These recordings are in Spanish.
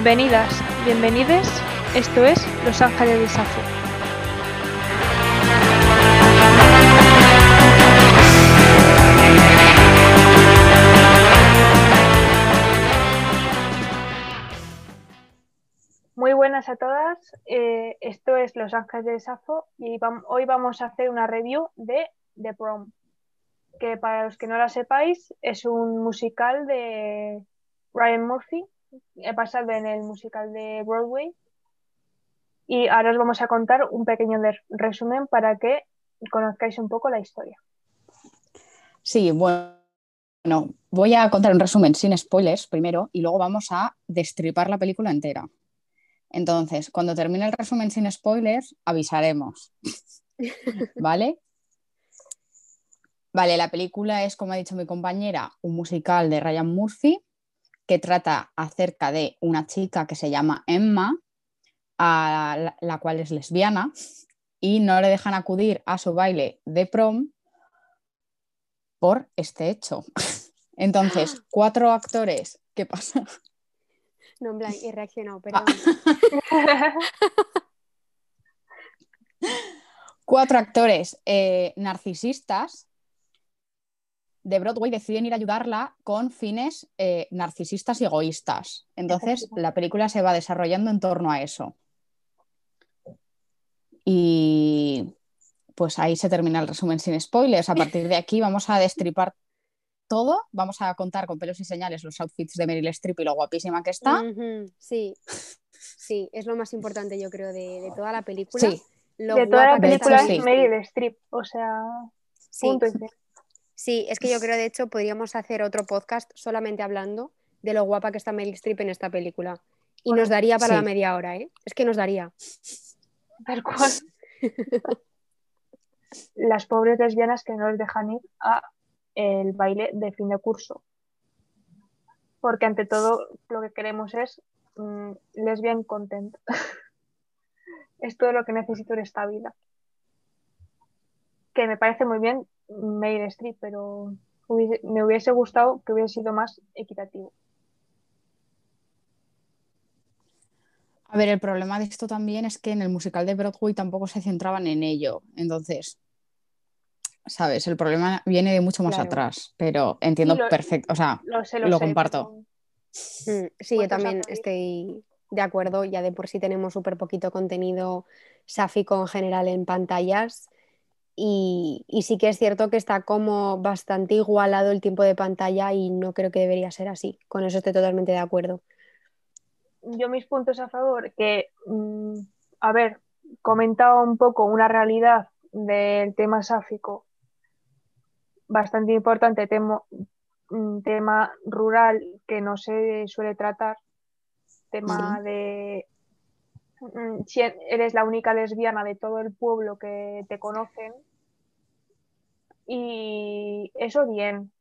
Bienvenidas, bienvenides. Esto es Los Ángeles de Safo. Muy buenas a todas. eh, esto es Los Ángeles de Safo y hoy vamos a hacer una review de The Prom, que para los que no la sepáis es un musical de Ryan Murphy, he pasado en el musical de Broadway y ahora os vamos a contar un pequeño resumen para que conozcáis un poco la historia. Sí, bueno, voy a contar un resumen sin spoilers primero y luego vamos a destripar la película entera. Entonces, cuando termine el resumen sin spoilers, avisaremos. ¿Vale? Vale, la película es, como ha dicho mi compañera, un musical de Ryan Murphy que trata acerca de una chica que se llama Emma, a la, la cual es lesbiana, y no le dejan acudir a su baile de prom por este hecho. Entonces, cuatro actores, ¿qué pasa? No, en plan, he reaccionado, perdón. Cuatro actores eh, narcisistas de Broadway deciden ir a ayudarla con fines eh, narcisistas y egoístas. Entonces, la película se va desarrollando en torno a eso. Y pues ahí se termina el resumen sin spoilers. A partir de aquí vamos a destripar todo. Vamos a contar con pelos y señales los outfits de Meryl Streep y lo guapísima que está. Sí, sí, es lo más importante, yo creo, de, de toda la película. Sí, Lo de toda la película sí. es Meryl Streep, o sea, Sí, punto y. sí, es que yo creo, de hecho, podríamos hacer otro podcast solamente hablando de lo guapa que está Meryl Streep en esta película. Y nos daría para Sí. la media hora, ¿eh? Es que nos daría. Tal cual. Las pobres lesbianas que no les dejan ir a el baile de fin de curso. Porque ante todo lo que queremos es mm, lesbian content. es todo lo que necesito en esta vida. Que me parece muy bien Meryl Streep, pero hubiese- me hubiese gustado que hubiese sido más equitativo. A ver, el problema de esto también es que en el musical de Broadway tampoco se centraban en ello. Entonces, ¿sabes? El problema viene de mucho más Claro. atrás, pero entiendo Sí, lo- perfecto. O sea, Lo sé, lo, Lo sé, comparto. pero- Mm, Sí, yo también estoy de acuerdo. Ya de por sí tenemos súper poquito contenido sáfico en general en pantallas. Y, y sí que es cierto que está como bastante igualado el tiempo de pantalla y no creo que debería ser así. Con eso estoy totalmente de acuerdo. yo mis puntos a favor, que, mm, a ver, comentaba un poco una realidad del tema sáfico bastante importante, temo- mm, tema rural que no se suele tratar, tema de mm, si eres la única lesbiana de todo el pueblo que te conocen y eso bien,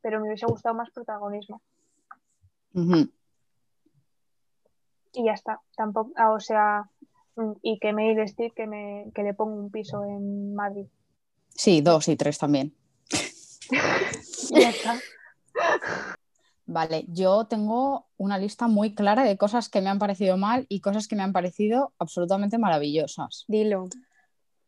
pero me hubiese gustado más protagonismo. y ya está. Tampoco, ah, o sea, mm, y que Meryl Streep que me que le ponga un piso en Madrid. sí, dos y tres también. Ya está. Vale, yo tengo una lista muy clara de cosas que me han parecido mal y cosas que me han parecido absolutamente maravillosas. Dilo.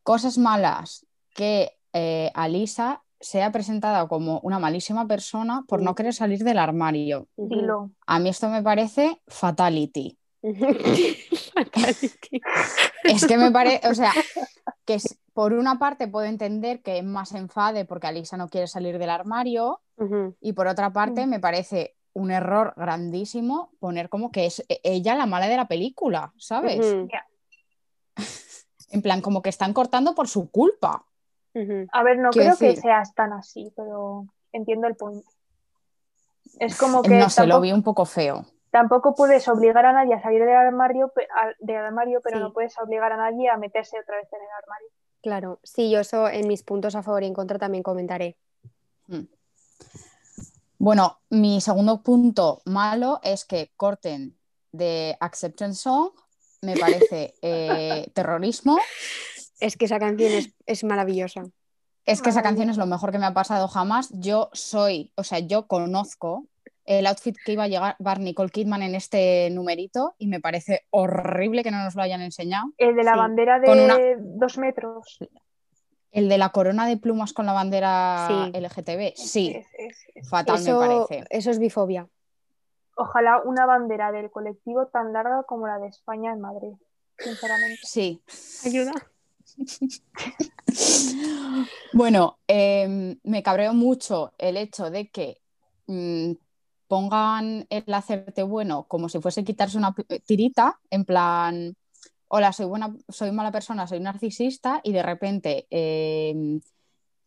Cosas malas que eh, Alisa sea presentada como una malísima persona por no querer salir del armario. Dilo. A mí esto me parece fatality. Fatality. Es que me parece, o sea, que es- por una parte puedo entender que más se enfade porque Alisa no quiere salir del armario y por otra parte Mm. me parece un error grandísimo poner como que es e- ella la mala de la película, ¿sabes? En plan, como que están cortando por su culpa. A ver, no creo que seas tan así, pero entiendo el punto. Es como que No sé, lo vi un poco feo. tampoco puedes obligar a nadie a salir del armario, del armario, pero Sí. no puedes obligar a nadie a meterse otra vez en el armario. Claro, sí, yo eso en mis puntos a favor y en contra también comentaré. Mm. Bueno, mi segundo punto malo es que corten de Acceptance Song. Me parece eh, terrorismo. Es que esa canción es, es maravillosa. Es que esa canción es lo mejor que me ha pasado jamás. Yo soy, o sea, yo conozco el outfit que iba a llevar Nicole Kidman en este numerito y me parece horrible que no nos lo hayan enseñado. El de la Sí. bandera de una- dos metros. El de la corona de plumas con la bandera Sí. LGTB, sí, Es- es- es- fatal Eso, me parece. eso es bifobia. Ojalá una bandera del colectivo tan larga como la de España en Madrid, sinceramente. Sí. Ayuda. Bueno, em, me cabreó mucho el hecho de que mm, pongan el hacerte bueno como si fuese quitarse una tirita, en plan, hola, soy buena, soy mala persona, soy narcisista, y de repente em,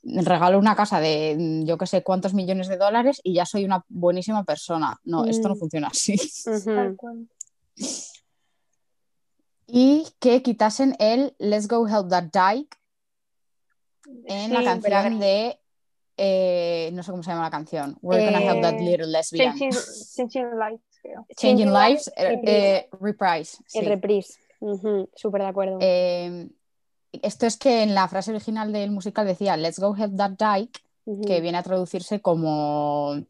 regalo una casa de mm, yo que sé cuántos millones de dólares y ya soy una buenísima persona. No, esto no Mm. funciona así. Y que quitasen el Let's Go Help That Dyke en la canción de. eh, no sé cómo se llama la canción. We're gonna help that Eh, little lesbian. Changing, Changing Lights, creo. Changing Changing Lives, eh, Reprise. eh, Reprise. sí. El reprise. Ujú, Súper de acuerdo. Eh, esto es que en la frase original del musical decía Let's go help that dyke, que viene a traducirse como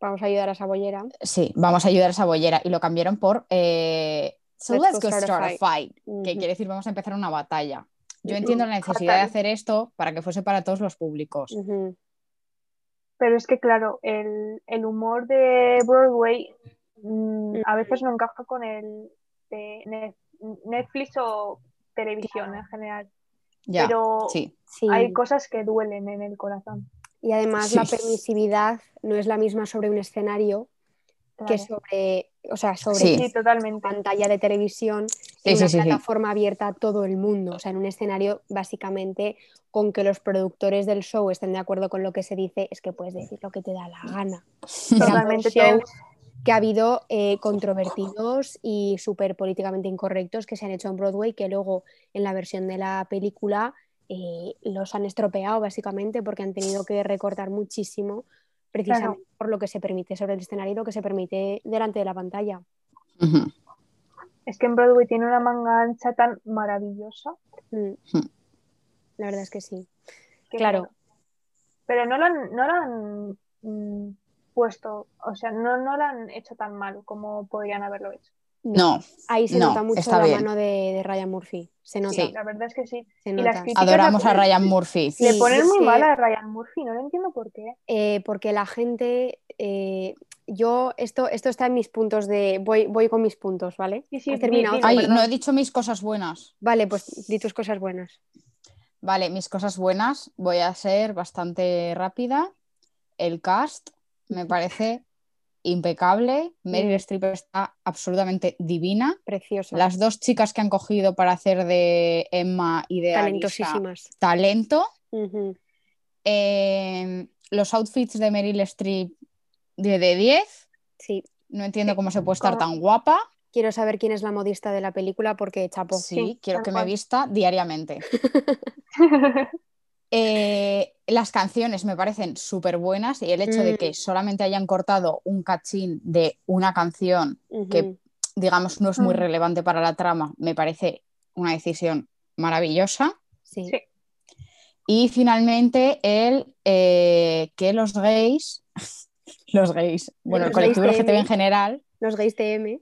Vamos a ayudar a esa bollera. sí, vamos a ayudar a esa bollera, y lo cambiaron por eh, So let's, go start, a fight, que quiere decir vamos a empezar una batalla. Yo entiendo la necesidad de hacer esto para que fuese para todos los públicos. Pero es que, claro, el, el humor de Broadway mm, a veces no encaja con el de Net- Netflix o televisión en general. Ya, Pero sí. Sí. hay cosas que duelen en el corazón. Y además Sí. la permisividad no es la misma sobre un escenario que sobre, o sea, sobre Sí. Totalmente. pantalla de televisión Sí, en sí, una sí, sí. plataforma abierta a todo el mundo. O sea, en un escenario básicamente con que los productores del show estén de acuerdo con lo que se dice, es que puedes decir lo que te da la gana. Totalmente. que ha habido eh, controvertidos y súper políticamente incorrectos que se han hecho en Broadway que luego en la versión de la película eh, los han estropeado básicamente porque han tenido que recortar muchísimo precisamente por lo que se permite sobre el escenario y lo que se permite delante de la pantalla. Es que en Broadway tiene una manga ancha tan maravillosa. Mm. La verdad es que sí. Claro. Pero no lo han, no lo han mm, puesto, o sea, no, no lo han hecho tan mal como podrían haberlo hecho. No, Ahí se no, nota mucho está la bien. mano de, de Ryan Murphy. Se nota. Sí. La verdad es que sí. se Y nota. las críticas adoramos a Ryan Murphy. Sí, Le ponen muy que- mal a Ryan Murphy, no lo entiendo por qué. Eh, porque la gente, eh, yo, esto, esto está en mis puntos de, voy, voy con mis puntos, ¿vale? Sí, sí, ¿Has di- terminado? Ay, no he dicho mis cosas buenas. Vale, pues di tus cosas buenas. Vale, mis cosas buenas. Voy a ser bastante rápida. El cast me parece impecable. Meryl. Streep está absolutamente divina. Preciosa. Las dos chicas que han cogido para hacer de Emma y de talentosísimas. talento. Eh, los outfits de Meryl Streep de, de 10. Sí. No entiendo cómo se puede estar ¿Cómo? tan guapa. Quiero saber quién es la modista de la película porque chapo. Sí, Sí, quiero que me vista diariamente. Eh, las canciones me parecen súper buenas y el hecho de Mm. que solamente hayan cortado un cachín de una canción que, digamos, no es muy Mm. relevante para la trama, me parece una decisión maravillosa. Sí. Sí. Y finalmente el eh, que los gays, los gays, bueno, el Los colectivo LGTB en general, Los gays TM.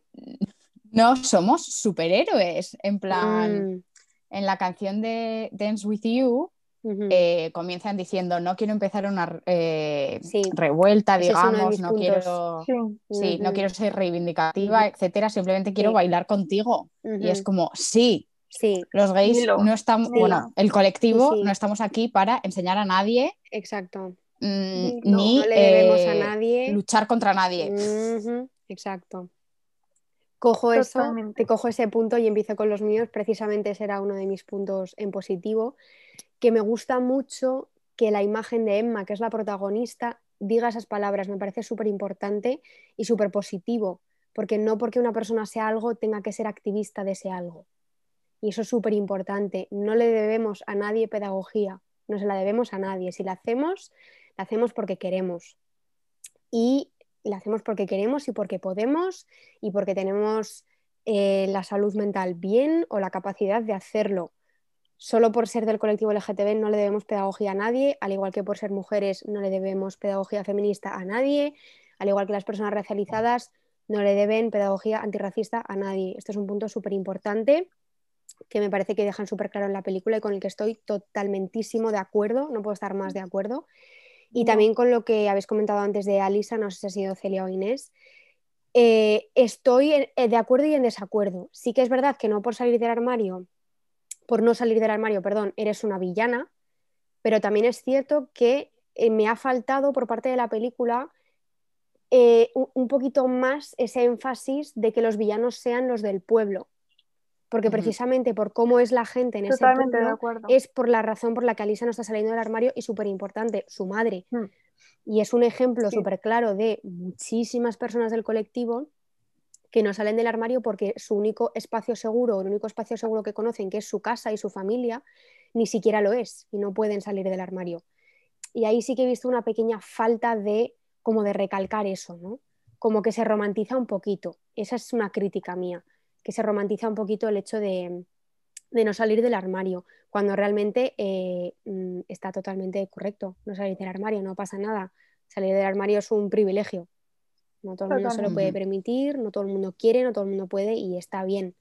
no somos superhéroes. En plan, Mm. en la canción de Dance With You, Eh, comienzan diciendo no quiero empezar una eh, Sí. revuelta, digamos, no puntos. quiero, Sí. sí, no quiero ser reivindicativa, etcétera, simplemente quiero Sí. bailar contigo. Y es como, sí, Sí, los gays Dilo. no estamos, bueno, el colectivo Sí, sí. no estamos aquí para enseñar a nadie exacto. mm, ni No le debemos a eh, nadie. luchar contra nadie. Exacto. Cojo eso, te cojo ese punto y empiezo con los míos. Precisamente ese era uno de mis puntos en positivo, que me gusta mucho que la imagen de Emma, que es la protagonista, diga esas palabras. Me parece súper importante y súper positivo, porque no porque una persona sea algo tenga que ser activista de ese algo. Y eso es súper importante. No le debemos a nadie pedagogía, no se la debemos a nadie. Si la hacemos, la hacemos porque queremos. Y la hacemos porque queremos y porque podemos y porque tenemos eh, la salud mental bien o la capacidad de hacerlo. Solo por ser del colectivo LGTB no le debemos pedagogía a nadie, al igual que por ser mujeres no le debemos pedagogía feminista a nadie, al igual que las personas racializadas, no le deben pedagogía antirracista a nadie. Esto es un punto súper importante que me parece que dejan súper claro en la película y con el que estoy totalmentísimo de acuerdo, no puedo estar más de acuerdo. Y también con lo que habéis comentado antes de Alisa, no sé si ha sido Celia o Inés, eh, estoy eh, de acuerdo y en desacuerdo. Sí que es verdad que no por salir del armario, por no salir del armario, perdón, eres una villana, pero también es cierto que eh, me ha faltado por parte de la película un poquito más ese énfasis de que los villanos sean los del pueblo porque precisamente por cómo es la gente en ese pueblo es por la razón por la que Alisa no está saliendo del armario y súper importante, su madre. Hmm. Y es un ejemplo súper claro de muchísimas personas del colectivo que no salen del armario porque su único espacio seguro, el único espacio seguro que conocen, que es su casa y su familia, ni siquiera lo es y no pueden salir del armario. Y ahí sí que he visto una pequeña falta de como de recalcar eso, ¿no? Como que se romantiza un poquito. Esa es una crítica mía que se romantiza un poquito el hecho de, no salir del armario, cuando realmente eh, mm, está totalmente correcto. No salir del armario, no pasa nada. Salir del armario es un privilegio. No todo el mundo se lo puede permitir, no todo el mundo quiere, no todo el mundo puede y está bien.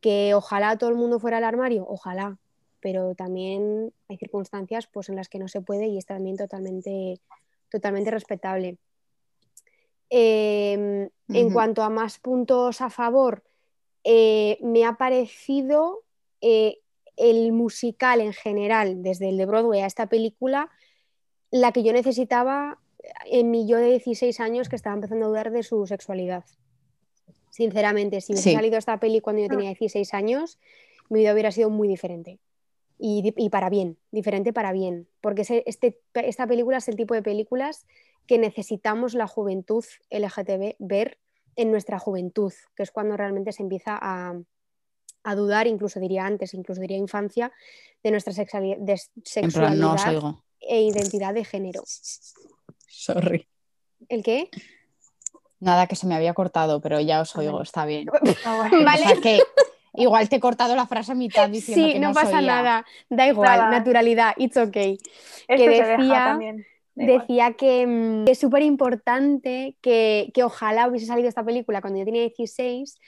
Que ojalá todo el mundo fuera al armario, ojalá, pero también hay circunstancias pues, en las que no se puede y es también totalmente, totalmente respetable. Em, en cuanto a más puntos a favor, eh, me ha parecido eh, el musical en general, desde el de Broadway a esta película, la que yo necesitaba en mi yo de 16 años que estaba empezando a dudar de su sexualidad. Sinceramente, si me hubiera salido esta peli cuando yo tenía 16 años, mi vida hubiera sido muy diferente. Y, para bien, diferente para bien. Porque este, esta película es el tipo de películas que necesitamos la juventud LGTB ver en nuestra juventud, que es cuando realmente se empieza a, dudar, incluso diría antes, incluso diría infancia, de nuestra sexualidad, e identidad de género. Sorry. ¿El qué? Nada que se me había cortado, pero ya os oigo, está bien. vale. que igual te he cortado la frase a mitad diciendo que no, no pasa nada, da igual, naturalidad, it's okay. que decía, también decía que, mm, es súper importante que, ojalá hubiese salido esta película cuando yo tenía 16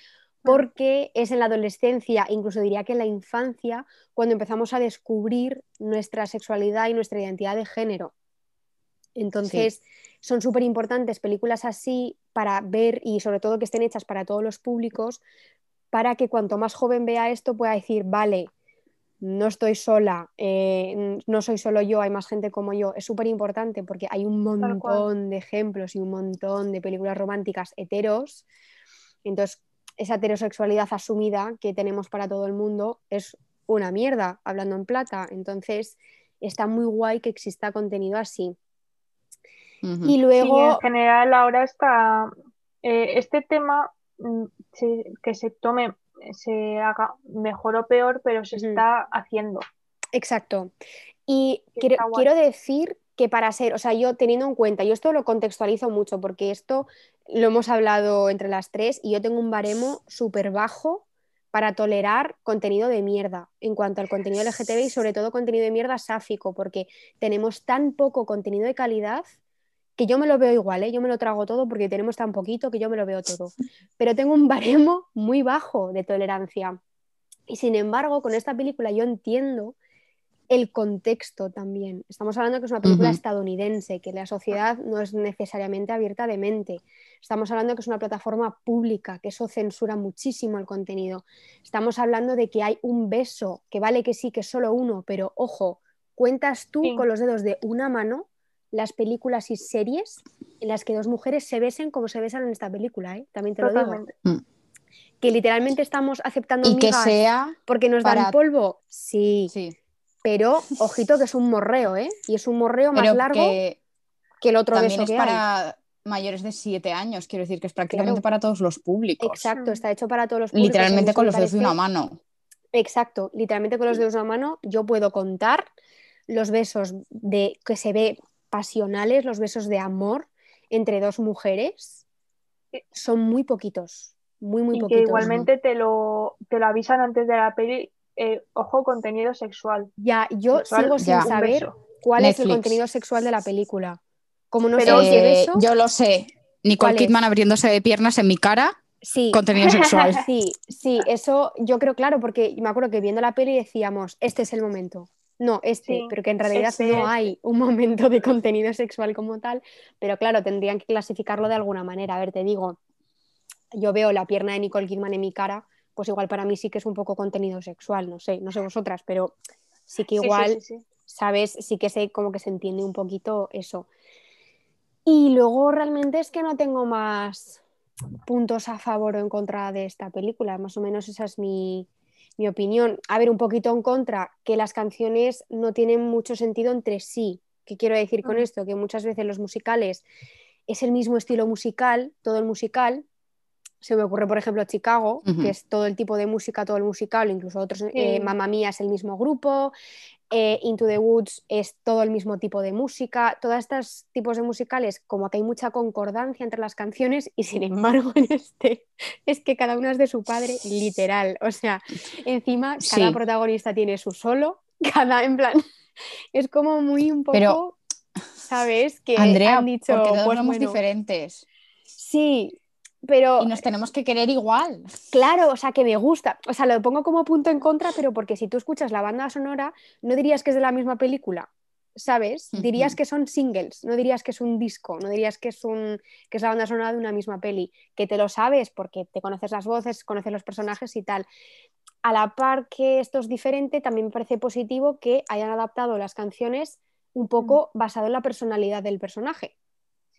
porque es en la adolescencia, incluso diría que en la infancia, cuando empezamos a descubrir nuestra sexualidad y nuestra identidad de género. Entonces, son súper importantes películas así para ver y sobre todo que estén hechas para todos los públicos, para que cuanto más joven vea esto pueda decir, vale, no estoy sola, eh, no soy solo yo, hay más gente como yo, es súper importante porque hay un montón de ejemplos y un montón de películas románticas heteros. Entonces, esa heterosexualidad asumida que tenemos para todo el mundo es una mierda, hablando en plata. Entonces, está muy guay que exista contenido así. Y luego. en general, ahora está. Eh, este tema mm, que se tome se haga mejor o peor, pero se está haciendo. Exacto. Y quiero, decir que para ser, o sea, yo teniendo en cuenta, yo esto lo contextualizo mucho porque esto lo hemos hablado entre las tres y yo tengo un baremo súper bajo para tolerar contenido de mierda en cuanto al contenido LGTB y sobre todo contenido de mierda sáfico, porque tenemos tan poco contenido de calidad que yo me lo veo igual, ¿eh? yo me lo trago todo porque tenemos tan poquito que yo me lo veo todo. Pero tengo un baremo muy bajo de tolerancia. Y sin embargo, con esta película yo entiendo el contexto también. Estamos hablando que es una película estadounidense, que la sociedad no es necesariamente abierta de mente. Estamos hablando que es una plataforma pública, que eso censura muchísimo el contenido. Estamos hablando de que hay un beso, que vale que sí, que es solo uno, pero ojo, cuentas tú con los dedos de una mano las películas y series en las que dos mujeres se besen como se besan en esta película, ¿eh? también te lo digo. Mm. Que literalmente estamos aceptando y que sea porque nos dan polvo. Sí, sí. Pero ojito que es un morreo, ¿eh? Y es un morreo más largo que, el otro también es para mayores de siete años, quiero decir que es prácticamente para todos los públicos. Exacto, está hecho para todos los públicos. Literalmente con los dedos de una mano. Exacto, literalmente con los dedos de una mano yo puedo contar los besos de que se ve pasionales, los besos de amor entre dos mujeres, son muy poquitos, muy, muy poquitos. Que igualmente te, lo, te lo avisan antes de la peli, eh, ojo, contenido sexual. Ya, yo sigo sin saber cuál es el contenido sexual de la película. Como no sé eh, Yo lo sé. Nicole. Kidman abriéndose de piernas en mi cara, Sí, contenido sexual. sí, sí, eso yo creo claro, porque me acuerdo que viendo la peli decíamos, este es el momento. No, este, Sí, pero que en realidad este, no hay un momento de contenido sexual como tal, pero claro, tendrían que clasificarlo de alguna manera. A ver, te digo, yo veo la pierna de Nicole Kidman en mi cara, pues igual para mí sí que es un poco contenido sexual, no sé, no sé vosotras, pero sí que igual sí, sí. ¿sabes? Sí que sé como que se entiende un poquito eso. Y luego realmente es que no tengo más puntos a favor o en contra de esta película, más o menos esa es mi, mi opinión. A ver, un poquito en contra, que las canciones no tienen mucho sentido entre sí. ¿Qué quiero decir con Mm. esto? Que muchas veces los musicales es el mismo estilo musical, todo el musical. Se me ocurre, por ejemplo, Chicago, que es todo el tipo de música, todo el musical, incluso otros, Sí. eh, Mamma Mía es el mismo grupo, eh, Into the Woods es todo el mismo tipo de música, todos estos tipos de musicales, como que hay mucha concordancia entre las canciones y sin embargo en este es que cada una es de su padre, literal, o sea, encima cada Sí. protagonista tiene su solo, cada en plan, es como muy un poco, Pero, ¿sabes? Que Andrea, han dicho, porque todos pues somos bueno, diferentes sí, pero y nos tenemos que querer igual. Claro, o sea, que me gusta. O sea, lo pongo como punto en contra, pero porque si tú escuchas la banda sonora, no dirías que es de la misma película, ¿sabes? Dirías que son singles, no dirías que es un disco, no dirías que es, un, que es la banda sonora de una misma peli, que te lo sabes porque te conoces las voces, conoces los personajes y tal. A la par que esto es diferente, también me parece positivo que hayan adaptado las canciones un poco basado en la personalidad del personaje.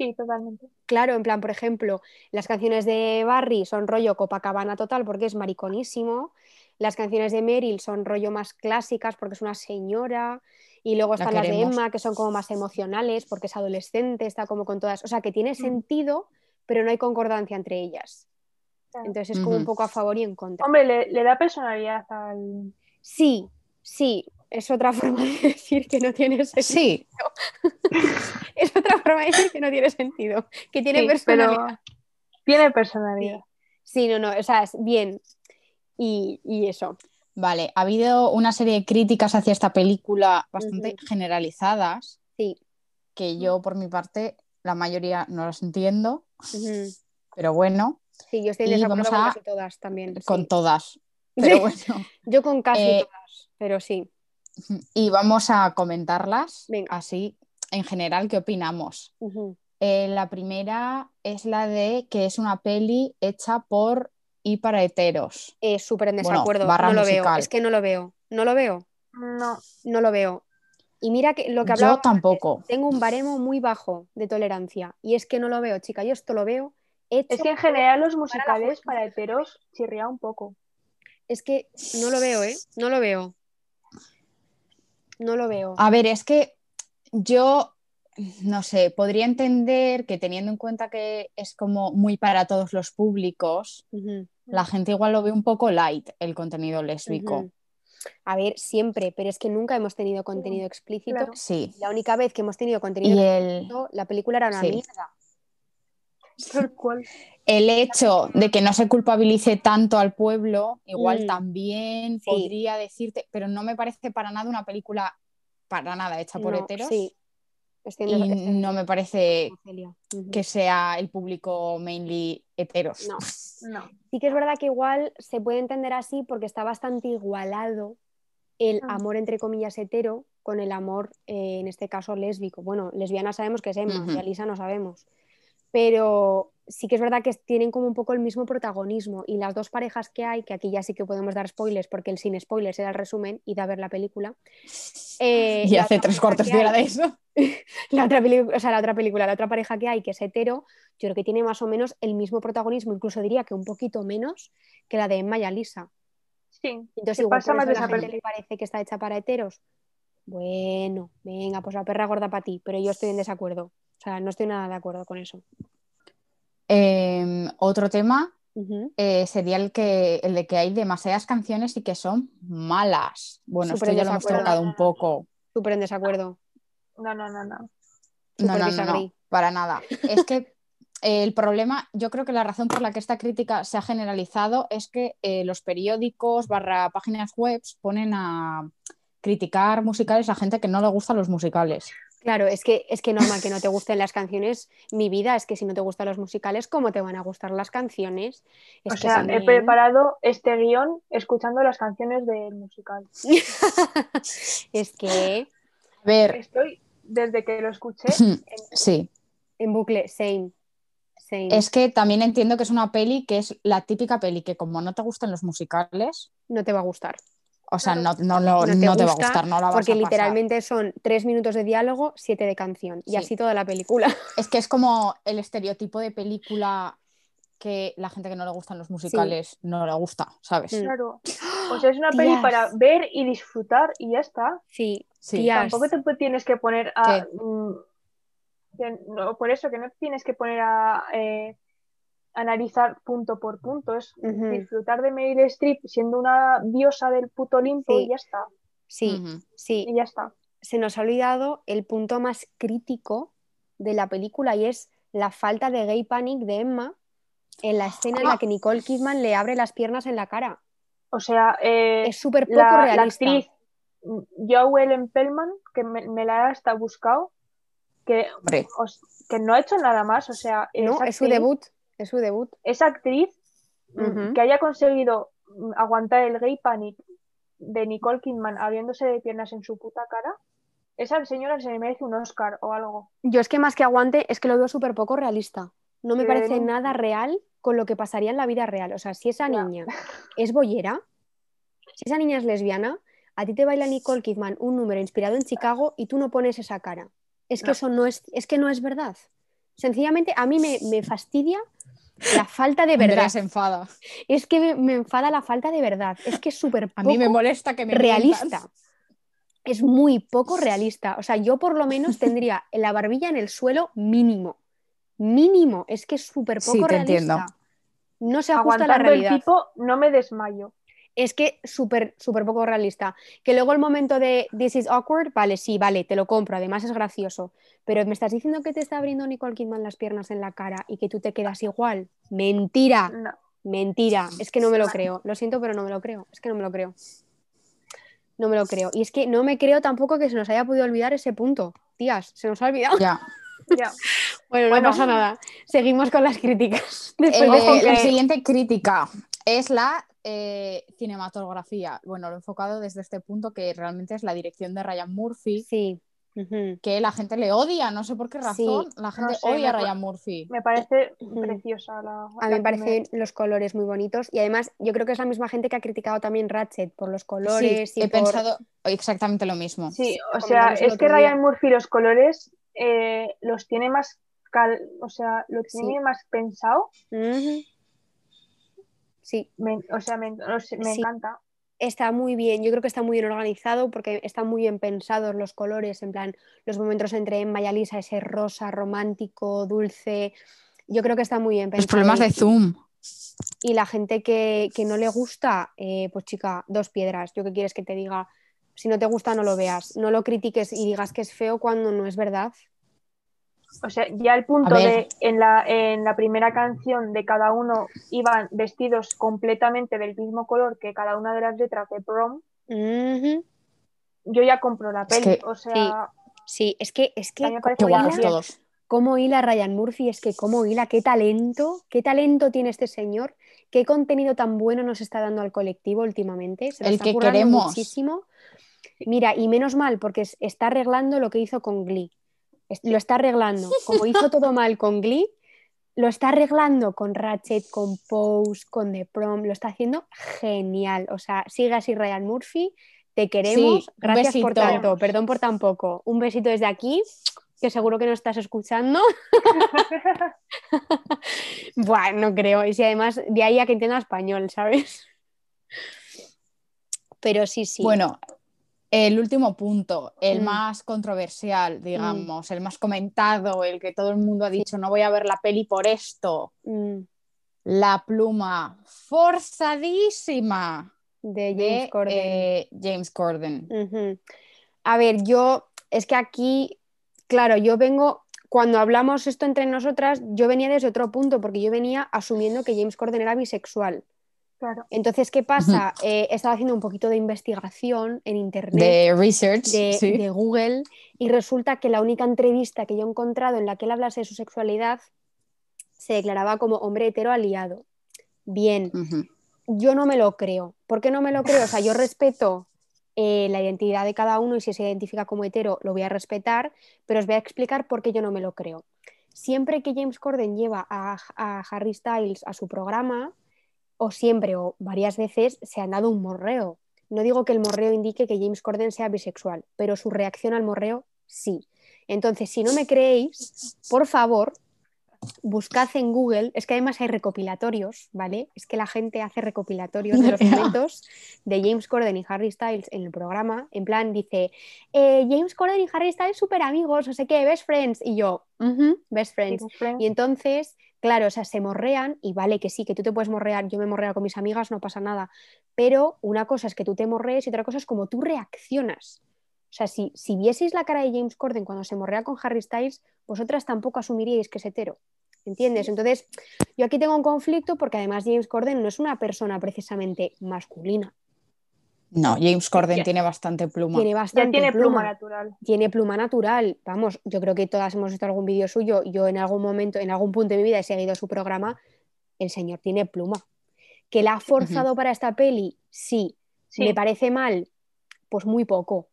Sí, totalmente. Claro, en plan, por ejemplo, las canciones de Barry son rollo Copacabana total porque es mariconísimo. Las canciones de Meryl son rollo más clásicas porque es una señora. Y luego La están las de. Emma que son como más emocionales porque es adolescente, está como con todas. O sea, que tiene sentido, pero no hay concordancia entre ellas. Claro. Entonces es como un poco a favor y en contra. Hombre, le, le da personalidad al. Sí, sí, es otra forma de decir que no tiene sentido. Sí, Es otra forma de decir que no tiene sentido. Que tiene Sí, personalidad. tiene personalidad. Sí, no, no, o sea, es bien. Y, y eso. vale. Ha habido una serie de críticas hacia esta película bastante generalizadas Sí. que yo, por mi parte, la mayoría no las entiendo, pero bueno, Sí, yo estoy en desacuerdo con a- casi todas también. con sí. todas. Pero bueno, Yo con casi Eh, todas, pero sí. Y vamos a comentarlas Venga. así en general, ¿qué opinamos? Eh, la primera es la de que es una peli hecha por y para heteros. Eh, Súper en Bueno, desacuerdo. barra no lo veo. Es que no lo veo. No lo veo. No. No lo veo. Y mira que lo que Yo hablaba. tampoco. Tengo un baremo muy bajo de tolerancia. Y es que no lo veo, chica. Yo esto lo veo hecho. Es que en general los para musicales juventud. para heteros chirría un poco. Es que no lo veo, ¿eh? No lo veo. No lo veo. A ver, es que yo, no sé, podría entender que teniendo en cuenta que es como muy para todos los públicos, la gente igual lo ve un poco light el contenido lésbico. A ver, siempre, pero es que nunca hemos tenido contenido explícito. claro. Sí. La única vez que hemos tenido contenido Y el, explícito, la película era una Sí. mierda. Tal cual. el hecho de que no se culpabilice tanto al pueblo, igual Mm. también Sí. podría decirte, pero no me parece para nada una película para nada hecha por No, heteros. Sí. Y no me parece que sea el público mainly heteros. No. No. Sí que es verdad que igual se puede entender así porque está bastante igualado el Ah. amor entre comillas hetero con el amor, eh, en este caso, lésbico. Bueno, lesbiana sabemos que es Emma Ujú. y Alisa no sabemos. Pero sí que es verdad que tienen como un poco el mismo protagonismo y las dos parejas que hay, que aquí ya sí que podemos dar spoilers porque el sin spoilers era el resumen y da a ver la película. eh, y la hace tres cuartos de hora de eso. la otra, o sea, la otra película, la otra pareja que hay, que es hetero, yo creo que tiene más o menos el mismo protagonismo, incluso diría que un poquito menos que la de Emma y Alisa. Sí. Entonces, igual pasa por más a la gente le parece que está hecha para heteros. Bueno, venga, pues la perra gorda para ti, pero yo estoy en desacuerdo. O sea, no estoy nada de acuerdo con eso. Em, otro tema eh, sería el, que, el de que hay demasiadas canciones y que son malas. Bueno, Súper esto ya lo hemos tocado un poco. Súper en desacuerdo. No, no, no, no. No, no, no, para nada. Es que eh, el problema, yo creo que la razón por la que esta crítica se ha generalizado es que eh, los periódicos barra páginas web ponen a criticar musicales a gente que no le gustan los musicales. Claro, es que es que normal que no te gusten las canciones. Mi vida es que si no te gustan los musicales, ¿cómo te van a gustar las canciones? Es O sea, he preparado este guion escuchando las canciones del musical. es que A ver, Estoy, desde que lo escuché, sí. en bucle, same. Same. Es que también entiendo que es una peli que es la típica peli que como no te gustan los musicales, No te va a gustar. O sea, no, Claro. no, lo- No te no te va a gusta gustar, no la vas Porque a pasar. literalmente son tres minutos de diálogo, siete de canción. Y Sí. así toda la película. Es que es como el estereotipo de película que la gente que no le gustan los musicales no le gusta, ¿sabes? Mm. claro. O sea, es una peli Tías. para ver y disfrutar y ya está. Sí, Sí. Tampoco te tienes que poner a. Mm, que no, por eso que no tienes que poner a eh, analizar punto por punto. Es disfrutar de Meryl Streep siendo una diosa del puto Olimpo Sí. y ya está. Sí, sí. Y ya está. Se nos ha olvidado el punto más crítico de la película y es la falta de gay panic de Emma en la escena en la que Nicole Kidman le abre las piernas en la cara. O sea, eh, Es súper poco la, la realista. actriz mm, Joe Ellen Pellman, que me, me la he hasta buscado, que, Hombre, os- que no ha hecho nada más. O sea, No, es su actriz- debut. Es su debut. esa actriz mm, que haya conseguido mm, aguantar el gay panic de Nicole Kidman abriéndose de piernas en su puta cara, esa señora se merece un Oscar o algo. Yo es que más que aguante, es que lo veo súper poco realista. No me parece nada real con lo que pasaría en la vida real. O sea, si esa Ya. niña es boyera, si esa niña es lesbiana, a ti te baila Nicole Kidman un número inspirado en Chicago y tú no pones esa cara. Es que No. eso no es, es que no es verdad. Sencillamente a mí me, me fastidia la falta de verdad. se enfada. Es que me, me enfada la falta de verdad. Es que es súper A mí me molesta que me realista. Es muy poco realista. O sea, yo por lo menos tendría la barbilla en el suelo mínimo. Mínimo. Es que es súper poco Sí, te realista. entiendo. No se ajusta a la Aguantando el realidad. tipo, no me desmayo. Es que súper, súper poco realista. Que luego el momento de This is awkward, vale, sí, vale, te lo compro. Además es gracioso. Pero me estás diciendo que te está abriendo Nicole Kidman las piernas en la cara y que tú te quedas igual. Mentira. No. Mentira, es que no me lo creo. Lo siento, pero no me lo creo. Es que no me lo creo. No me lo creo. Y es que no me creo tampoco que se nos haya podido olvidar ese punto. Tías, se nos ha olvidado. Ya. Ya. Bueno, no Bueno. pasa nada. Seguimos con las críticas. Después El- de la siguiente crítica es la eh, cinematografía. Bueno, lo he enfocado desde este punto que realmente es la dirección de Ryan Murphy, Sí. que la gente le odia, no sé por qué razón, la gente sé, odia a Ryan Murphy. Me parece Ujú. preciosa la. A mí me parecen los colores muy bonitos y además yo creo que es la misma gente que ha criticado también Ratchet por los colores Sí, y he por... pensado exactamente lo mismo. Sí, o sea, es que día. Ryan Murphy los colores eh, los tiene más. cal- O sea, lo Sí. tiene más pensado. Sí, Me- o sea, me, me Sí. encanta. está muy bien, yo creo que está muy bien organizado porque están muy bien pensados los colores, en plan, los momentos entre Emma y Alisa, ese rosa romántico, dulce, yo creo que está muy bien Los pensado. problemas y- de Zoom. Y la gente que, que no le gusta, eh, pues chica, dos piedras, yo qué quieres que te diga, si no te gusta no lo veas, no lo critiques y digas que es feo cuando no es verdad. O sea, ya el punto de en la, en la primera canción de cada uno iban vestidos completamente del mismo color que cada una de las letras de prom, yo ya compro la Es peli. que- o sea, Sí, es que, es que todos. cómo hila Ryan Murphy, es que cómo hila, qué talento, qué talento tiene este señor, qué contenido tan bueno nos está dando al colectivo últimamente, se El está que currando queremos. muchísimo. Mira, y menos mal, porque es- está arreglando lo que hizo con Glee. Lo está arreglando. Como hizo todo mal con Glee, lo está arreglando con Ratchet, con Pose, con The Prom, lo está haciendo genial. O sea, sigue así Ryan Murphy, te queremos, Sí, gracias por tanto, perdón por tan poco. Un besito desde aquí, que seguro que no estás escuchando. Buah, no creo. Y si además de ahí a que entienda español, ¿sabes? Pero sí, sí. Bueno, el último punto, el Mm. más controversial, digamos, el más comentado, el que todo el mundo ha dicho, no voy a ver la peli por esto. Mm, La pluma forzadísima de de James Corden. eh, James Corden. Ujú. A ver, yo, es que aquí, claro, yo vengo, cuando hablamos esto entre nosotras, yo venía desde otro punto, porque yo venía asumiendo que James Corden era bisexual. Claro. Entonces, ¿qué pasa? Eh, he estado haciendo un poquito de investigación en internet De research, de, sí. de Google y resulta que la única entrevista que yo he encontrado en la que él hablase de su sexualidad se declaraba como hombre hetero aliado. Bien, yo no me lo creo. ¿Por qué no me lo creo? O sea, yo respeto eh, la identidad de cada uno y si se identifica como hetero lo voy a respetar, pero os voy a explicar por qué yo no me lo creo. Siempre que James Corden lleva a, a Harry Styles a su programa, o siempre o varias veces, se han dado un morreo. No digo que el morreo indique que James Corden sea bisexual, pero su reacción al morreo sí. Entonces, si no me creéis, por favor, buscad en Google, es que además hay recopilatorios, ¿vale? Es que la gente hace recopilatorios de los momentos de James Corden y Harry Styles en el programa. En plan, dice, eh, James Corden y Harry Styles súper amigos, no sé qué, best friends. Y yo, "Ujú, best friends. Y entonces, claro, o sea, se morrean y vale que sí, que tú te puedes morrear, yo me morreo con mis amigas, no pasa nada. Pero una cosa es que tú te morrees y otra cosa es como tú reaccionas. O sea, si, si vieseis la cara de James Corden cuando se morrea con Harry Styles, vosotras tampoco asumiríais que es hetero. ¿Entiendes? Entonces, yo aquí tengo un conflicto porque además James Corden no es una persona precisamente masculina. No, James Corden Ya. tiene bastante pluma. Tiene bastante Ya tiene pluma pluma. natural. tiene pluma natural. Vamos, yo creo que todas hemos visto algún vídeo suyo. Yo en algún momento, en algún punto de mi vida he seguido su programa. El señor tiene pluma. ¿Que la ha forzado para esta peli? Sí. Sí. ¿Me parece mal? Pues muy poco,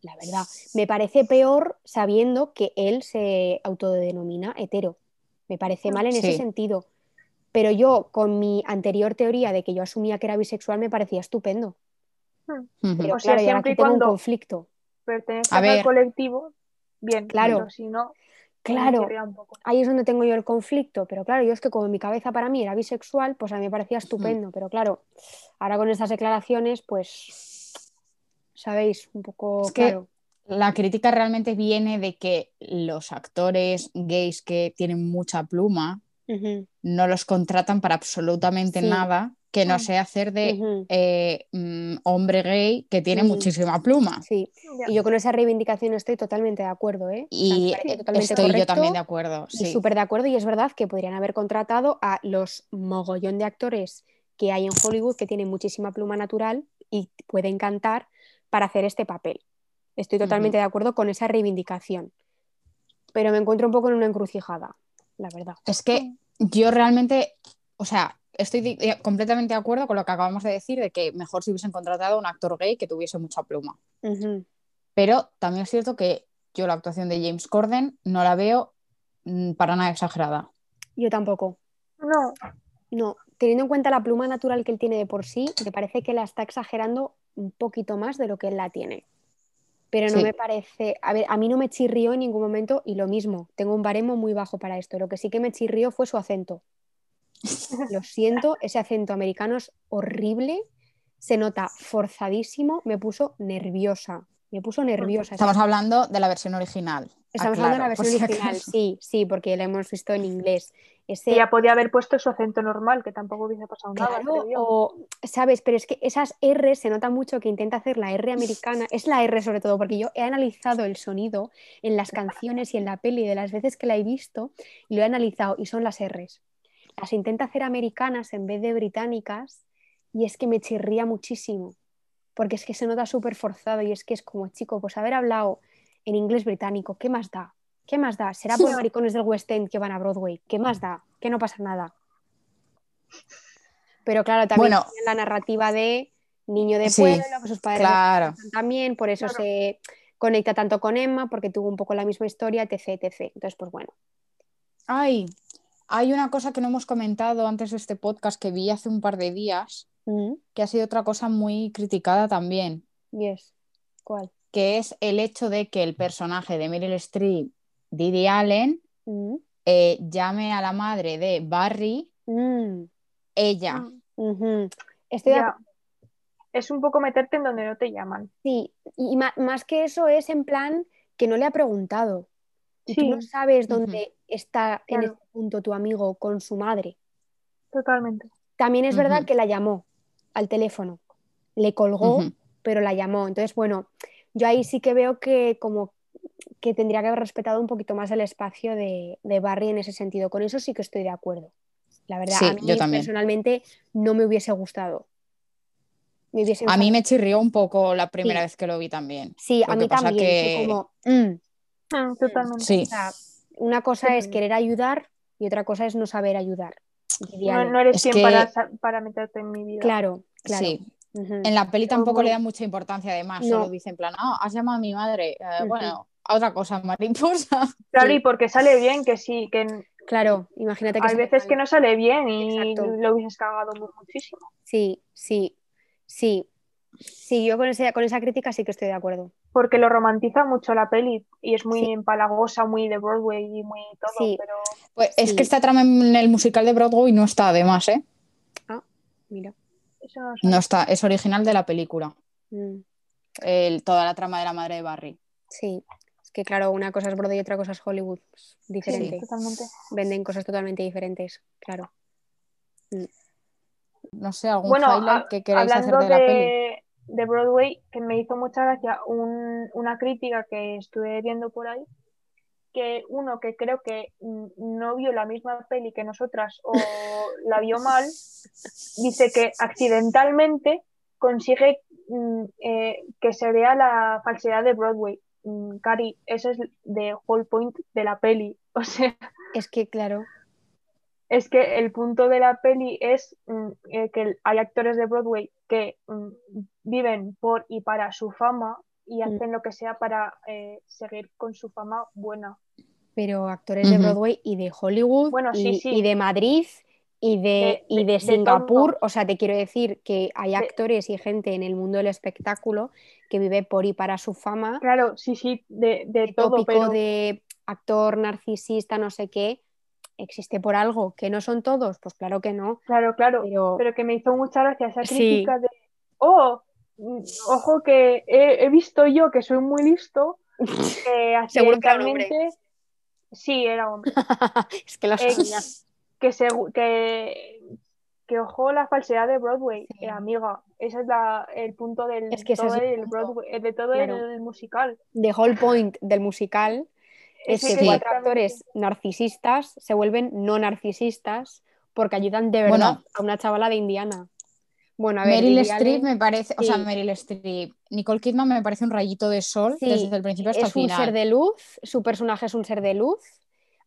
la verdad. Me parece peor sabiendo que él se autodenomina hetero. Me parece mal en ese sentido. Pero yo, con mi anterior teoría de que yo asumía que era bisexual, me parecía estupendo. Pero O sea, siempre y tengo un cuando- conflicto. Pertenece A al ver. colectivo, bien, Claro. pero si no, Claro, ahí es donde tengo yo el conflicto, pero claro, yo es que como en mi cabeza para mí era bisexual, pues a mí me parecía estupendo, pero claro, ahora con estas declaraciones, pues, sabéis, un poco Es que- claro. La crítica realmente viene de que los actores gays que tienen mucha pluma no los contratan para absolutamente Sí. nada que no Mm. sea hacer de eh, mm, hombre gay que tiene muchísima pluma. sí. Y yo con esa reivindicación estoy totalmente de acuerdo, ¿eh? Y totalmente estoy yo también de acuerdo. y Sí. súper de acuerdo, y es verdad que podrían haber contratado a los mogollón de actores que hay en Hollywood que tienen muchísima pluma natural y pueden cantar para hacer este papel. Estoy totalmente de acuerdo con esa reivindicación. Pero me encuentro un poco en una encrucijada, la verdad. Es que yo realmente, o sea, estoy eh, completamente de acuerdo con lo que acabamos de decir, de que mejor si hubiesen contratado a un actor gay que tuviese mucha pluma. Pero también es cierto que yo la actuación de James Corden no la veo mm, para nada exagerada. Yo tampoco. No, No, teniendo en cuenta la pluma natural que él tiene de por sí, me parece que la está exagerando un poquito más de lo que él la tiene. Pero no Sí. me parece, a ver, a mí no me chirrió en ningún momento y lo mismo, tengo un baremo muy bajo para esto. Lo que sí que me chirrió fue su acento. Lo siento, ese acento americano es horrible, se nota forzadísimo, me puso nerviosa, me puso nerviosa. Estamos hablando de la versión original. Estamos hablando de la versión si original, acaso. sí, sí, porque la hemos visto en inglés. Ese, ella podía haber puesto su acento normal, que tampoco hubiese pasado nada. Claro, o, ¿sabes? Pero es que esas R se nota mucho que intenta hacer la R americana. Es la R sobre todo, porque yo he analizado el sonido en las canciones y en la peli de las veces que la he visto y lo he analizado y son las Rs. Las intenta hacer americanas en vez de británicas y es que me chirría muchísimo, porque es que se nota súper forzado y es que es como, chico, pues haber hablado en inglés británico, ¿qué más da? ¿Qué más da? Será por maricones del West End que van a Broadway. ¿Qué más da? Que no pasa nada. Pero claro, también Bueno. la narrativa de niño de Sí, pueblo, que sus padres Claro. también, por eso Claro. se conecta tanto con Emma, porque tuvo un poco la misma historia, etc, etc. Entonces, pues bueno. Ay, hay una cosa que no hemos comentado antes de este podcast que vi hace un par de días, Mm, que ha sido otra cosa muy criticada también, Yes. ¿Cuál? que es el hecho de que el personaje de Meryl Streep, Didi Allen, Mm, eh, llame a la madre de Barry mm, ella. Estoy ya. Es un poco meterte en donde no te llaman. Sí, y ma- más que eso es en plan que no le ha preguntado. Y tú no sabes dónde está en este punto tu amigo con su madre. Totalmente. También es verdad que la llamó al teléfono. Le colgó, pero la llamó. Entonces, bueno, yo ahí sí que veo que como que tendría que haber respetado un poquito más el espacio de, de Barry en ese sentido. Con eso sí que estoy de acuerdo. La verdad, Sí, a mí yo también. personalmente no me hubiese gustado. Me hubiese A mí me chirrió un poco la primera Sí. vez que lo vi también. Sí, Lo a mí también. que- como, mm, Mm, Totalmente. Sí, o sea, una cosa es querer ayudar y otra cosa es no saber ayudar. No, eres Es quien que- para, meterte en mi vida. Claro, claro. sí. En la peli tampoco le dan mucha importancia, además. No. Solo dice en plan, ah, has llamado a mi madre. Eh. Bueno, a otra cosa, mariposa. Claro, Sí. y porque sale bien, que sí, que Claro, imagínate que hay veces mal. que no sale bien y Exacto. lo hubieses cagado mu- muchísimo. Sí, sí, sí. Sí, yo con, ese, con esa crítica sí que estoy de acuerdo. Porque lo romantiza mucho la peli y es muy Sí. empalagosa, muy de Broadway y muy todo, Sí. pero Pues es Sí. que esta trama en el musical de Broadway no está, además, ¿eh? Mira. eso no está, es original de la película. Mm, El- toda la trama de la madre de Barry. sí. Es que claro, una cosa es Broadway y otra cosa es Hollywood. Es diferente. Totalmente. Venden cosas totalmente diferentes, claro. No sé, algún Bueno, highlight que queráis hacer hablando de la peli. De, Broadway, que me hizo mucha gracia un- una crítica que estuve viendo por ahí, que uno que creo que no vio la misma peli que nosotras o la vio mal, dice que accidentalmente consigue eh, que se vea la falsedad de Broadway. Mm, Cari, ese es the whole point de la peli. O sea, Es que claro, es que el punto de la peli es mm, eh, que hay actores de Broadway que mm, viven por y para su fama y Mm. hacen lo que sea para eh, seguir con su fama buena. pero actores de. Broadway y de Hollywood Bueno, y, sí, sí. y de Madrid y de, De- y de- Singapur. O sea, te quiero decir que hay De- actores y gente en el mundo del espectáculo que vive por y para su fama. Claro, sí, sí, de, todo, tópico pero de actor narcisista, no sé qué, existe por algo. ¿Que no son todos? Pues claro que no. claro, claro, Pero pero que me hizo mucha gracia esa Sí. crítica de, oh, mm, ojo que he, he visto yo que soy muy listo, que accidentalmente, sí, era hombre, es que lo Eh, que, segu- que, que ojo la falsedad de Broadway, Sí. eh, amiga. Ese es la- el punto del Es que todo el el. Broadway, eh, de todo Claro. el musical. The whole point del musical Ese que Sí. cuatro actores narcisistas se vuelven no narcisistas porque ayudan de verdad Bueno. a una chavala de Indiana. Bueno, a ver, Meryl Streep me parece, o sea. Meryl Streep, Nicole Kidman me parece un rayito de sol Sí, desde el principio hasta el es un final. ser de luz, su personaje es un ser de luz.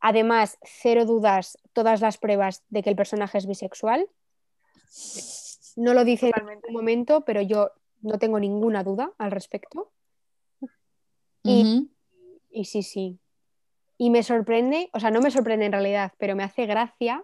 Además, cero dudas, todas las pruebas de que el personaje es bisexual. No lo dice en Totalmente. ningún momento, pero yo no tengo ninguna duda al respecto. Y sí, sí. Y me sorprende, o sea, no me sorprende en realidad, pero me hace gracia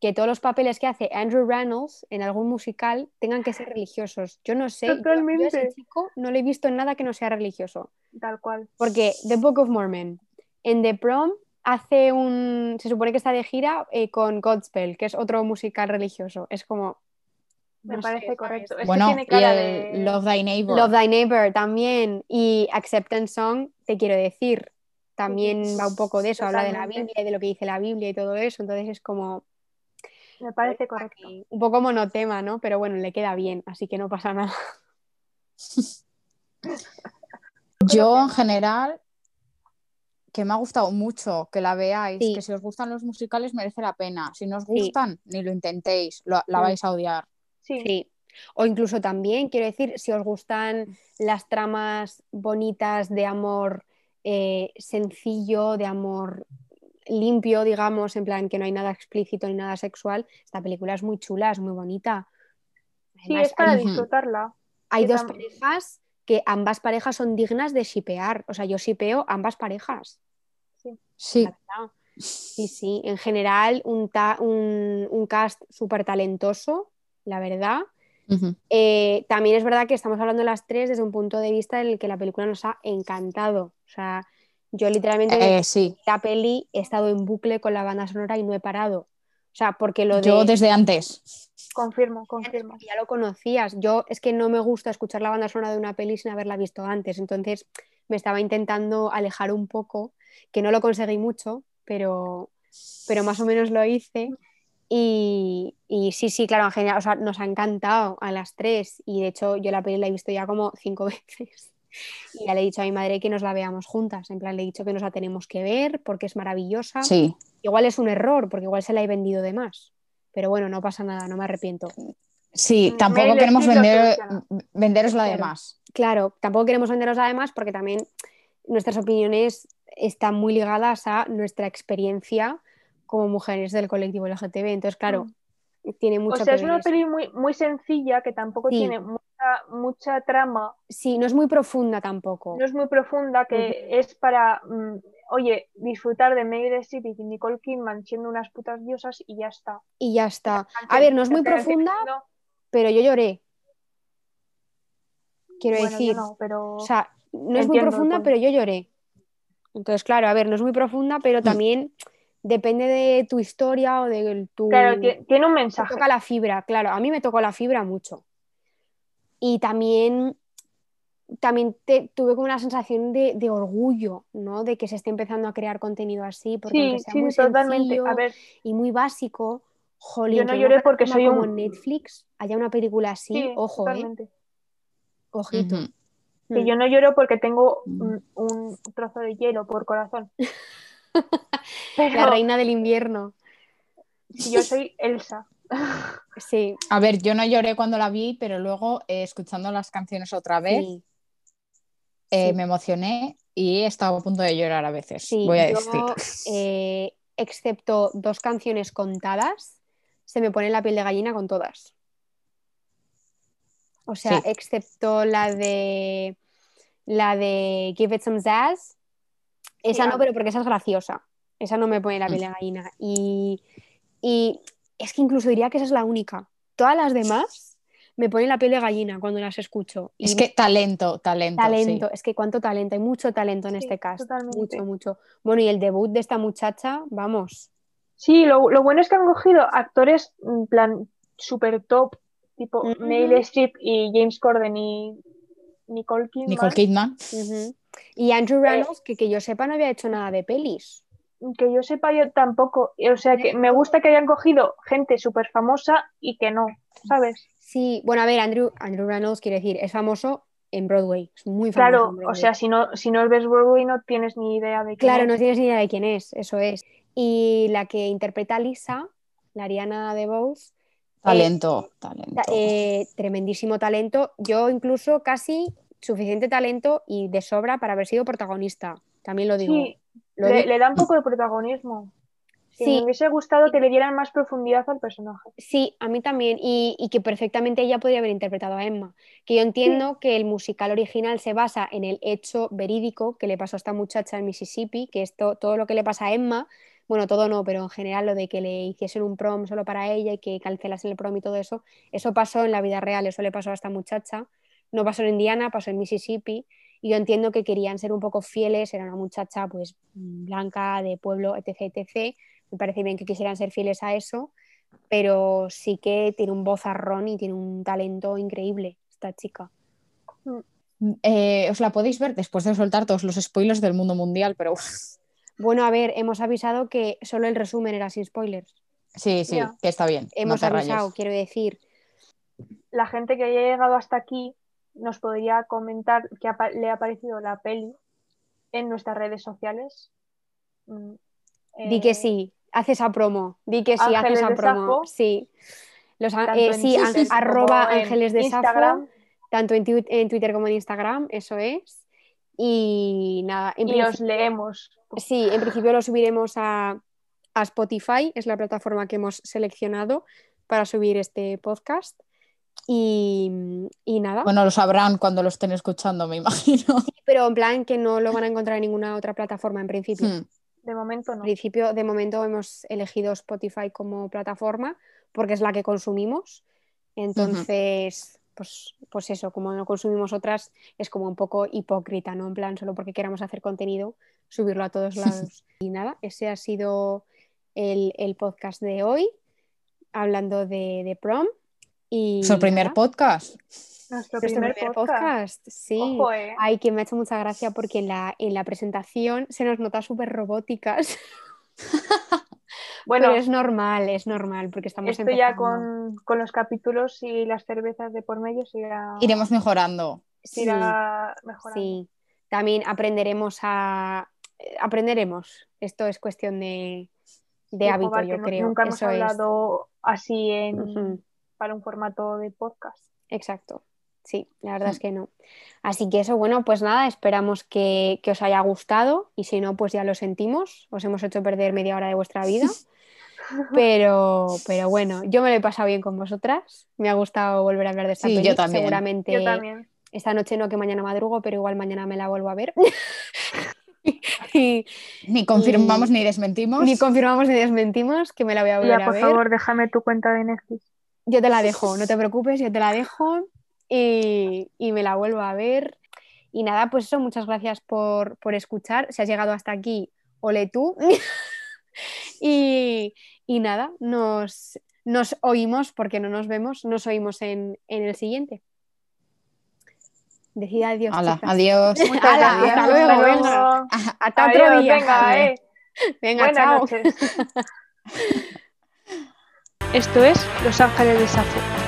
que todos los papeles que hace Andrew Reynolds en algún musical tengan que ser religiosos. Yo no sé, yo- yo, a ese chico no le he visto en nada que no sea religioso. Tal cual. Porque The Book of Mormon, en The Prom hace un, se supone que está de gira eh, con Godspell, que es otro musical religioso. Es como... Me no parece correcto. Es que Bueno, tiene y cara el de. Love Thy Neighbor. Love Thy Neighbor también y Acceptance Song, te quiero decir, también va un poco de eso, habla de la. Biblia y de lo que dice la Biblia y todo eso, entonces es como Me parece correcto. un poco monotema, ¿no? Pero bueno, le queda bien, así que no pasa nada. Yo en general, que me ha gustado mucho que la veáis, Sí. que si os gustan los musicales merece la pena. Si no os Sí. gustan, ni lo intentéis, lo- la vais a odiar. Sí, Sí. O incluso también, quiero decir, si os gustan las tramas bonitas de amor eh, sencillo, de amor limpio, digamos, en plan que no hay nada explícito ni nada sexual, esta película es muy chula, es muy bonita. sí, es para hay, disfrutarla. hay dos parejas que ambas parejas son dignas de shipear. O sea, yo shipeo ambas parejas. Sí. Sí, sí. En general, un, ta- un, un cast súper talentoso, la verdad. Eh, también es verdad que estamos hablando las tres desde un punto de vista en el que la película nos ha encantado. O sea, yo literalmente Eh, sí. la peli he estado en bucle con la banda sonora y no he parado. O sea, porque lo de Yo desde antes. Confirmo, confirmo. ya lo conocías. Yo es que no me gusta escuchar la banda sonora de una peli sin haberla visto antes. Entonces me estaba intentando alejar un poco, que no lo conseguí mucho, pero, pero más o menos lo hice. Y, y sí, sí, claro, en general, o sea, nos ha encantado a las tres. Y de hecho, yo la peli la he visto ya como cinco veces. Y ya le he dicho a mi madre que nos la veamos juntas. En plan, le he dicho que nos la tenemos que ver porque es maravillosa. Sí. Igual es un error, porque igual se la he vendido de más. Pero bueno, no pasa nada, no me arrepiento. Sí, Mm, tampoco queremos vender, venderos la Claro. demás. Claro, tampoco queremos venderos además porque también nuestras opiniones están muy ligadas a nuestra experiencia como mujeres del colectivo LGTB. Entonces, claro, tiene O mucho sea, que es una peli muy, muy sencilla que tampoco Sí. tiene mucha trama, Sí, no es muy profunda tampoco. no es muy profunda, que es para, mm, oye, disfrutar de Meryl Streep y Nicole Kidman siendo unas putas diosas y ya está. Y ya está. A ver, no es muy profunda, no, pero yo lloré. Quiero bueno, decir, no, pero o sea, no es muy profunda, pero yo lloré. Entonces, claro, a ver, no es muy profunda, pero Mm. también depende de tu historia o de tu... claro, ti- tiene un te mensaje. toca la fibra, claro, a mí me tocó la fibra mucho. Y también, también te- tuve como una sensación de, de orgullo, ¿no? De que se esté empezando a crear contenido así, porque Sí, aunque sea sí, muy totalmente. sencillo A ver, y muy básico, jolín, Yo no lloré porque soy como un- Netflix haya una película así, sí, ojo, ¿eh? Ojito. Ujú. Que Mm. yo no lloro porque tengo Mm. un, un trozo de hielo por corazón. La reina del invierno. si yo soy Elsa. Sí, A ver, yo no lloré cuando la vi, pero luego eh, escuchando las canciones otra vez sí. eh, Sí. me emocioné y he estado a punto de llorar a veces, Sí, voy a yo, decir. eh, excepto dos canciones contadas, se me pone la piel de gallina con todas. O sea, Sí. excepto la de la de Give It Some Zazz, esa no, a- pero porque esa es graciosa. Esa no me pone la piel de gallina. Y, y es que incluso diría que esa es la única. Todas las demás me ponen la piel de gallina cuando las escucho. Y Es que talento, talento. talento, sí. es que cuánto talento, hay mucho talento en Sí, este cast, totalmente. mucho, mucho. Bueno, y el debut de esta muchacha, vamos, Sí, lo, lo bueno es que han cogido actores en plan super top, tipo Ujú. Meryl Streep y James Corden y Nicole Kidman. Nicole Kidman. Y Andrew Reynolds, que, que yo sepa no había hecho nada de pelis. Que yo sepa yo tampoco. O sea, que me gusta que hayan cogido gente súper famosa y que no, ¿sabes? Sí, bueno, a ver, Andrew, Andrew Reynolds quiere decir, es famoso en Broadway, es muy famoso Claro, en o sea, si no, si no ves Broadway no tienes ni idea de quién Claro, es. no tienes ni idea de quién es, eso es. Y la que interpreta a Lisa, la Ariana DeBose, Talento, talento. ta- eh, tremendísimo talento. Yo incluso casi suficiente talento y de sobra para haber sido protagonista. También lo digo. Sí, le, le da un poco de protagonismo. Sí. me hubiese gustado que le dieran más profundidad al personaje. Sí, a mí también. Y, y que perfectamente ella podría haber interpretado a Emma. Que yo entiendo que el musical original se basa en el hecho verídico que le pasó a esta muchacha en Mississippi, que esto, todo lo que le pasa a Emma, bueno, todo no, pero en general lo de que le hiciesen un prom solo para ella y que cancelasen el prom y todo eso, eso pasó en la vida real, eso le pasó a esta muchacha. No pasó en Indiana, pasó en Mississippi. Y yo entiendo que querían ser un poco fieles, era una muchacha pues blanca, de pueblo, etc, etc. Me parece bien que quisieran ser fieles a eso, pero sí que tiene un vozarrón y tiene un talento increíble esta chica. Eh, os la podéis ver después de soltar todos los spoilers del mundo mundial, pero Bueno, a ver, hemos avisado que solo el resumen era sin spoilers. sí, sí, Ya. que está bien. Hemos avisado, rayes. quiero decir. La gente que haya llegado hasta aquí nos podría comentar qué le ha parecido la peli en nuestras redes sociales. Mm, Di que eh, sí, hace esa promo. Di que sí, hace Ángeles esa de promo. Sí. Los, eh, sí, an- arroba ángeles de Safo, Instagram, tanto en, Twitter como en Instagram, eso es. Y nada, en y los leemos. Sí, en principio lo subiremos a, a Spotify, es la plataforma que hemos seleccionado para subir este podcast. Y, y nada, Bueno, lo sabrán cuando lo estén escuchando, me imagino. pero en plan que no lo van a encontrar en ninguna otra plataforma en principio. Hmm. De momento En no. principio, de momento hemos elegido Spotify como plataforma porque es la que consumimos. Entonces, pues, pues eso, como no consumimos otras, es como un poco hipócrita, ¿no? En plan, solo porque queramos hacer contenido, subirlo a todos lados. y nada, ese ha sido el, el podcast de hoy, hablando de, de prom. Y Nuestro primer podcast. Nuestro primer, primer podcast. podcast, sí. Ojo, eh. Ay, que me ha hecho mucha gracia porque en la, en la presentación se nos nota súper robóticas. Bueno, Pero es normal, es normal, porque estamos esto ya con, con los capítulos y las cervezas de por medio se irá, Iremos mejorando. se Sí, irá mejorando. sí. También aprenderemos a... Aprenderemos. Esto es cuestión de, de hábito, yo creo. Nunca hemos Eso es. hablado así en. Para un formato de podcast. Exacto. Sí, la verdad es que no. Así que eso, bueno, pues nada, esperamos que, que os haya gustado y si no, pues ya lo sentimos. Os hemos hecho perder media hora de vuestra vida. Pero, pero bueno, yo me lo he pasado bien con vosotras. Me ha gustado volver a hablar de esta Sí, yo también. Seguramente Yo también. esta noche no, que mañana madrugo, pero igual mañana me la vuelvo a ver. y Ni confirmamos Y- ni desmentimos. ni confirmamos ni desmentimos que me la voy a volver Ya, a por ver. favor, déjame tu cuenta de Netflix. Yo te la dejo, no te preocupes, yo te la dejo y, y me la vuelvo a ver. Y nada, pues eso, muchas gracias por, por escuchar. Si has llegado hasta aquí, ole tú. y, y nada, nos, nos oímos, porque no nos vemos, nos oímos en, en el siguiente. Decid adiós. Chicas. adiós. Hala, gracias. hasta luego, Hasta venga. luego. Hasta Adiós, otro día. venga, eh. Venga, chao. Esto es Los Ángeles de Safo.